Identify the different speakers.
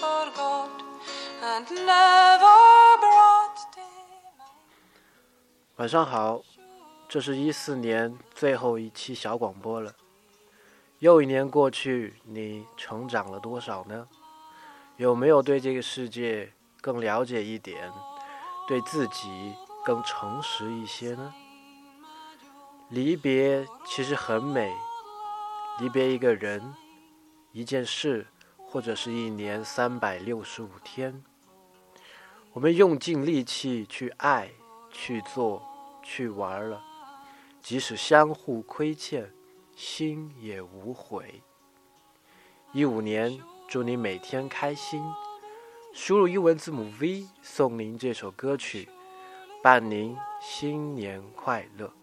Speaker 1: for god and never。晚上好，这是一四年最后一期小广播了。又一年过去，你成长了多少呢？有没有对这个世界更了解一点？对自己更诚实一些呢？离别其实很美，离别一个人，一件事。或者是一年三百六十五天，我们用尽力气去爱、去做。去玩了，即使相互亏欠，心也无悔。一五年，祝你每天开心。输入英文字母 V，送您这首歌曲，伴您新年快乐。